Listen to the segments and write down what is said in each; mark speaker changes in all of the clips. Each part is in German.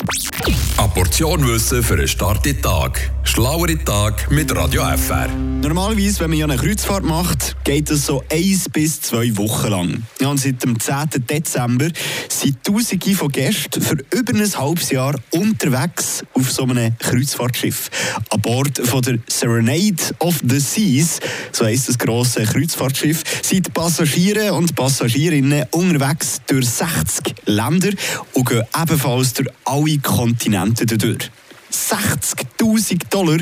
Speaker 1: Eine Portion Wissen für einen starken Tag. Schlauere Tag mit Radio FR.
Speaker 2: Normalerweise, wenn man ja eine Kreuzfahrt macht, geht das so eins bis zwei Wochen lang. Ja, und seit dem 10. Dezember sind Tausende von Gästen für über ein halbes Jahr unterwegs auf so einem Kreuzfahrtschiff. An Bord von der Serenade of the Seas, so heisst das grosse Kreuzfahrtschiff, sind Passagiere und Passagierinnen unterwegs durch 60 Länder und gehen ebenfalls durch alle Kontinente durch. 60.000 Dollar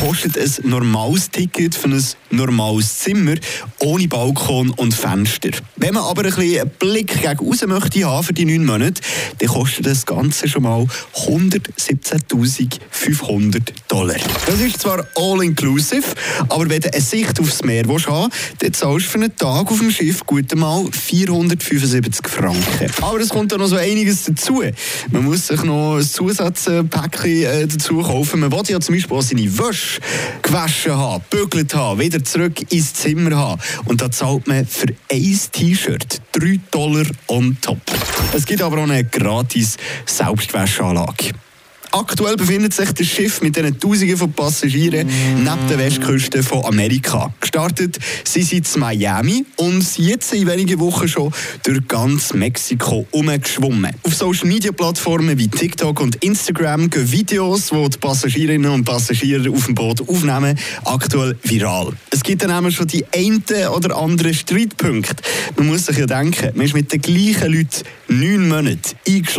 Speaker 2: kostet ein normales Ticket für ein normales Zimmer ohne Balkon und Fenster. Wenn man aber ein bisschen einen Blick gegen raus möchte haben für die neun Monate, dann kostet das Ganze schon mal 117.500 Dollar. Das ist zwar all-inclusive, aber wenn du eine Sicht aufs Meer willst dann zahlst du für einen Tag auf dem Schiff gut mal 475 Franken. Aber es kommt da noch so einiges dazu. Man muss sich noch ein Zusatzpäckchen äh, dazu kaufen. Man will ja zum Beispiel auch seine Wäsche gewaschen haben, bügelt haben, wieder zurück ins Zimmer haben. Und da zahlt man für ein T-Shirt 3 Dollar on top. Es gibt aber auch eine gratis Selbstwäscheanlage. Aktuell befindet sich das Schiff mit diesen Tausenden von Passagieren neben der Westküste von Amerika. Gestartet sind sie in Miami und sind jetzt in wenigen Wochen schon durch ganz Mexiko umgeschwommen. Auf Social Media Plattformen wie TikTok und Instagram gehen Videos, die die Passagierinnen und Passagiere auf dem Boot aufnehmen, aktuell viral. Es gibt dann schon die einen oder anderen Streitpunkte. Man muss sich ja denken, man ist mit den gleichen Leuten neun Monate eingeschlafen